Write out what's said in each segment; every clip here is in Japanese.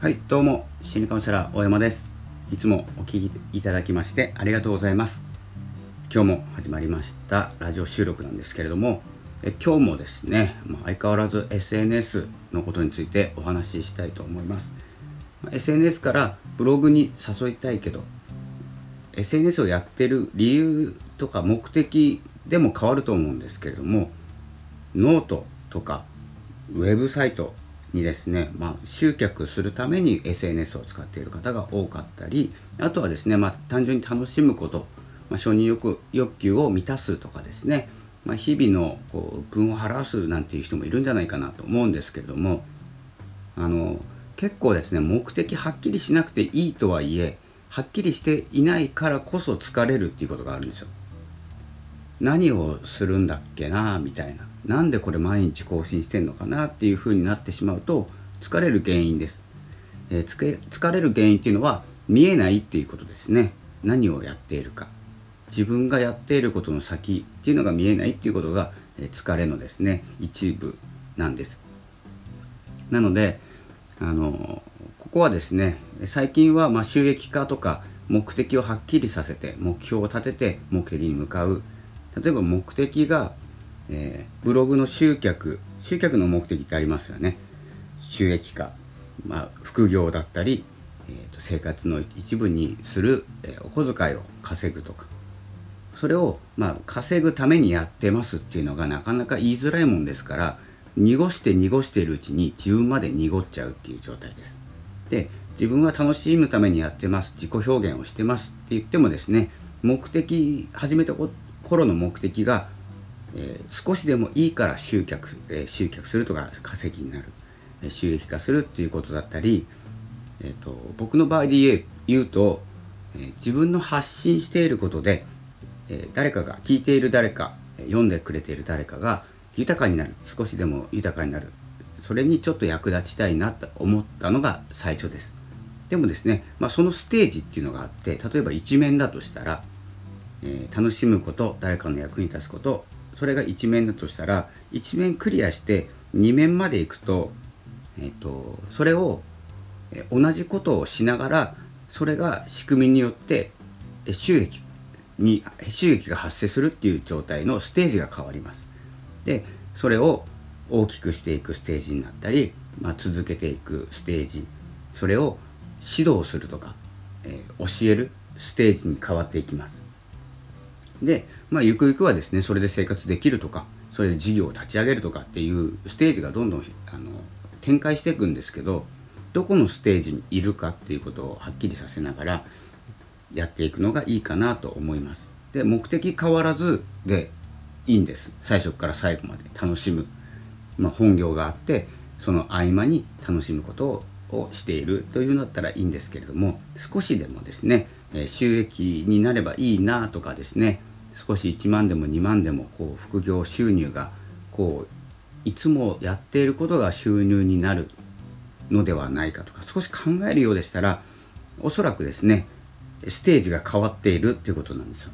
はいどうも心理カウンセラー大山です。いつもお聞きいただきましてありがとうございます。今日も始まりましたラジオ収録なんですけれどもえ今日もですね、まあ、相変わらず SNS のことについてお話ししたいと思います、ま、SNS からブログに誘いたいけど SNS をやってる理由とか目的でも変わると思うんですけれどもノートとかウェブサイトにですね、まあ、集客するために SNS を使っている方が多かったりあとはですね、まあ、単純に楽しむこと、まあ、承認欲欲求を満たすとかですね、まあ、日々のこう軍を晴らすなんていう人もいるんじゃないかなと思うんですけれどもあの結構ですね目的はっきりしなくていいとはいえはっきりしていないからこそ疲れるっていうことがあるんですよ。何をするんだっけなみたいななんでこれ毎日更新してんのかなっていう風になってしまうと疲れる原因です、えー、疲れる原因っていうのは見えないっていうことですね。何をやっているか。自分がやっていることの先っていうのが見えないっていうことが、えー、疲れのですね一部なんです。なのであのここはですね最近はま収益化とか目的をはっきりさせて目標を立てて目的に向かう。例えば目的がえー、ブログの集客集客の目的ってありますよね。収益化、まあ、副業だったり、えー、と生活の一部にする、えー、お小遣いを稼ぐとか。それを、まあ、稼ぐためにやってますっていうのがなかなか言いづらいもんですから濁して濁しているうちに自分まで濁っちゃうっていう状態です。で自分は楽しむためにやってます自己表現をしてますって言ってもですね目的始めた頃の目的がえー、少しでもいいから集客、えー、集客するとか稼ぎになる、えー、収益化するっていうことだったり、えーと、僕の場合で言うと、え自分の発信していることで、え誰かが聞いている誰か読んでくれている誰かが豊かになる少しでも豊かになるそれにちょっと役立ちたいなと思ったのが最初です。でもですね、まあ、そのステージっていうのがあって例えば一面だとしたら、え楽しむこと誰かの役に立つことそれが1面だとしたら1面クリアして2面まで行くと,、えーと、それを同じことをしながらそれが仕組みによって収益に収益が発生するっていう状態のステージが変わります。でそれを大きくしていくステージになったり、まあ、続けていくステージそれを指導するとか、えー、教えるステージに変わっていきます。で、まあ、ゆくゆくはですねそれで生活できるとかそれで事業を立ち上げるとかっていうステージがどんどんあの展開していくんですけどどこのステージにいるかっていうことをはっきりさせながらやっていくのがいいかなと思います。で目的変わらずでいいんです。最初から最後まで楽しむ、まあ、本業があってその合間に楽しむことをしている。というのだったらいいんですけれども少しでもですね収益になればいいなとかですね少し1万でも2万でもこう副業収入がこういつもやっていることが収入になるのではないかとか少し考えるようでしたらおそらくですねステージが変わっているっていうことなんですよ。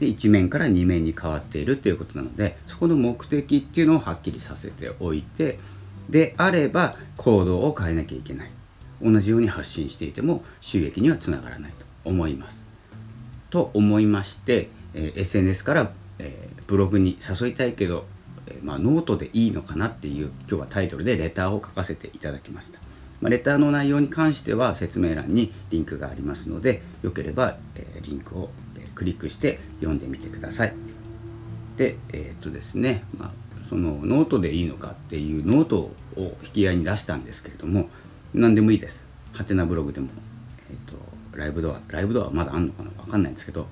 で1面から2面に変わっているということなのでそこの目的っていうのをはっきりさせておいてであれば行動を変えなきゃいけない同じように発信していても収益にはつながらないと思います。と思いましてえ、SNS から、え、ブログに誘いたいけど、え、まあ、ノートでいいのかなっていう今日はタイトルでレターを書かせていただきました、まあ、レターの内容に関しては説明欄にリンクがありますのでよければ、えリンクを、えクリックして読んでみてください。でえっとですね、まあ、そのノートでいいのかっていうノートを引き合いに出したんですけれども何でもいいです。ハテナブログでも、えーと、とライブドアライブドアまだあんのかな分かんないんですけど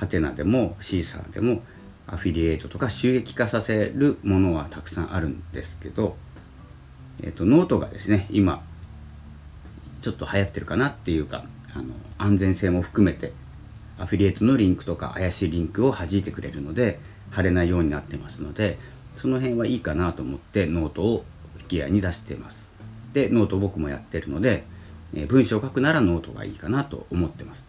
ハテナでもシーサーでもアフィリエイトとか収益化させるものはたくさんあるんですけど、えーと、ノートがですね今ちょっと流行ってるかなっていうかあの安全性も含めてアフィリエイトのリンクとか怪しいリンクを弾いてくれるので貼れないようになってますのでその辺はいいかなと思ってノートを引き合いに出してます。でノート僕もやってるので、え文章を書くならノートがいいかなと思ってます。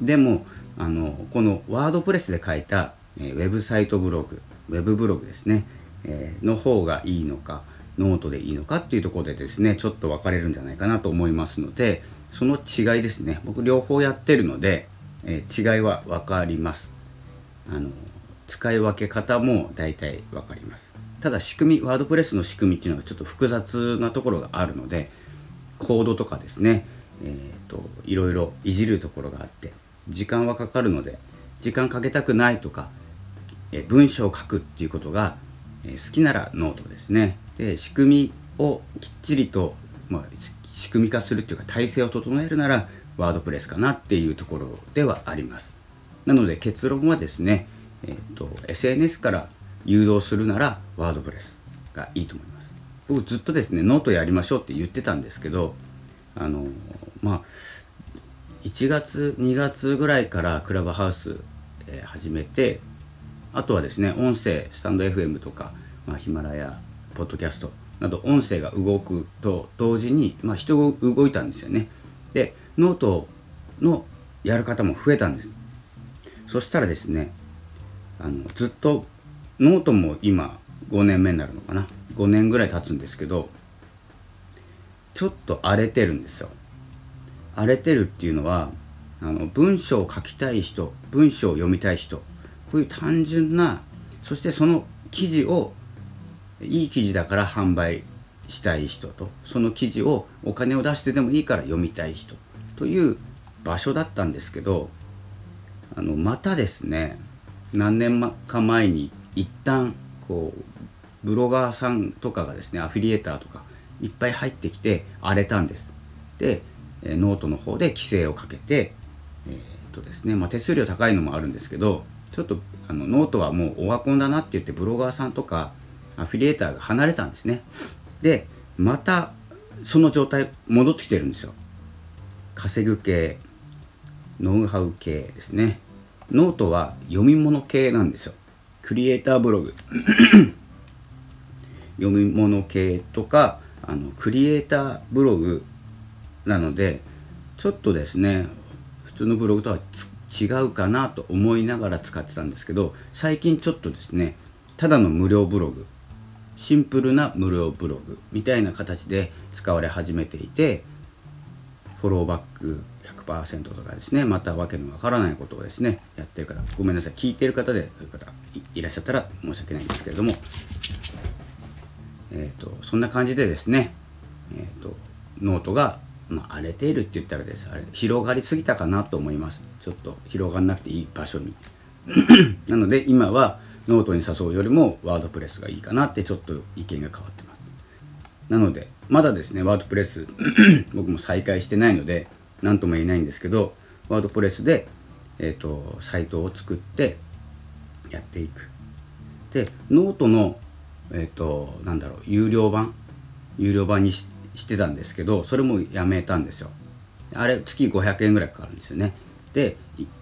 でもあのこのワードプレスで書いた、えー、ウェブサイトブログウェブブログですね、えー、の方がいいのか、ノートでいいのかっていうところでですねちょっと分かれるんじゃないかなと思いますのでその違いですね。僕両方やってるので、えー、違いは分かります。あの使い分け方も大体分かります。ただ仕組みワードプレスの仕組みっていうのはちょっと複雑なところがあるのでコードとかですねえーと、いろいろいじるところがあって時間はかかるので時間かけたくないとか、え文章を書くっていうことが、え好きならノートですね。で仕組みをきっちりと、まあ、仕組み化するっていうか体制を整えるならワードプレスかなっていうところではあります。なので結論はですね、えーと、SNS から誘導するならワードプレスがいいと思います。僕ずっとですねノートやりましょうって言ってたんですけどあのまあ1月2月ぐらいからクラブハウス、えー、始めてあとはですね音声スタンド FM とか、まあ、ヒマラヤポッドキャストなど音声が動くと同時に、まあ、人が動いたんですよね。でノートのやる方も増えたんです。そしたらですねあのずっとノートも今5年目になるのかな。5年ぐらい経つんですけどちょっと荒れてるんですよ。荒れてるっていうのはあの文章を書きたい人文章を読みたい人こういう単純なそしてその記事をいい記事だから販売したい人とその記事をお金を出してでもいいから読みたい人という場所だったんですけどあのまたですね何年か前に一旦こうブロガーさんとかがですねアフィリエーターとかいっぱい入ってきて荒れたんです。でノートの方で規制をかけて、えー、っとですねまあ、手数料高いのもあるんですけどちょっとあのノートはもうオワコンだなって言ってブロガーさんとかアフィリエーターが離れたんですね。でまたその状態戻ってきてるんですよ。稼ぐ系ノウハウ系ですね。ノートは読み物系なんですよ。クリエイターブログ。読み物系とかあのクリエイターブログなのでちょっとですね普通のブログとは違うかなと思いながら使ってたんですけど最近ちょっとですねただの無料ブログシンプルな無料ブログみたいな形で使われ始めていてフォローバック100%とかですねまたわけのわからないことをですねやってる方ごめんなさい聞いてる方でそういう方いらっしゃったら申し訳ないんですけれどもえーと、そんな感じでですね、えーと、ノートが、まあ、荒れているって言ったらですあれ広がりすぎたかなと思います。ちょっと広がんなくていい場所に。なので今はノートに誘うよりもワードプレスがいいかなってちょっと意見が変わってます。なのでまだですねワードプレス 僕も再開してないので何とも言えないんですけどワードプレスで、えーとサイトを作ってやっていく。でノートのえっ、ー、となんだろう有料版？有料版にしてしてたんですけどそれもやめたんですよ。あれ月500円ぐらいかかるんですよね。で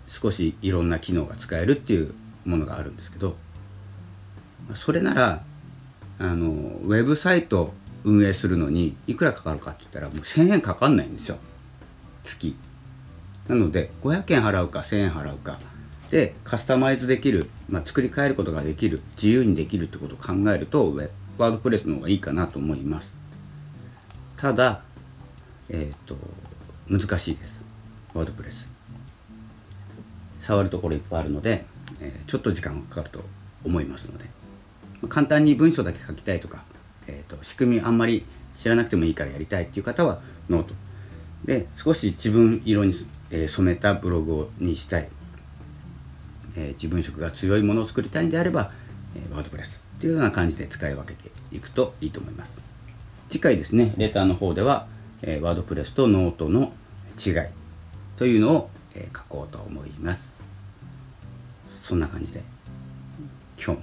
少しいろんな機能が使えるっていうものがあるんですけどそれならあのウェブサイト運営するのにいくらかかるかって言ったらもう1000円かかんないんですよ。月。なので500円払うか1000円払うか。でカスタマイズできる、まあ、作り変えることができる自由にできるってことを考えるとワードプレスの方がいいかなと思います。ただえっ、ー、と難しいです。ワードプレス。触るところいっぱいあるので、えー、ちょっと時間がかかると思いますので。簡単に文章だけ書きたいとか、えーと、仕組みあんまり知らなくてもいいからやりたいっていう方は note。で少し自分色に、染めたブログにしたい。えー、自分色が強いものを作りたいんであれば、え、 WordPress っていうような感じで使い分けていくといいと思います。次回ですねレターの方では、えー、 WordPress とノートの違いというのを、え書こうと思いますそんな感じで今日も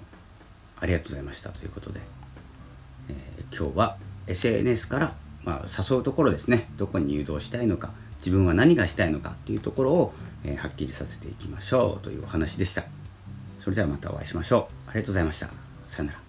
ありがとうございましたということで、え今日は SNS から、まあ、誘うところですねどこに誘導したいのか自分は何がしたいのかというところをえー、はっきりさせていきましょうというお話でした。それではまたお会いしましょう。ありがとうございました。さよなら。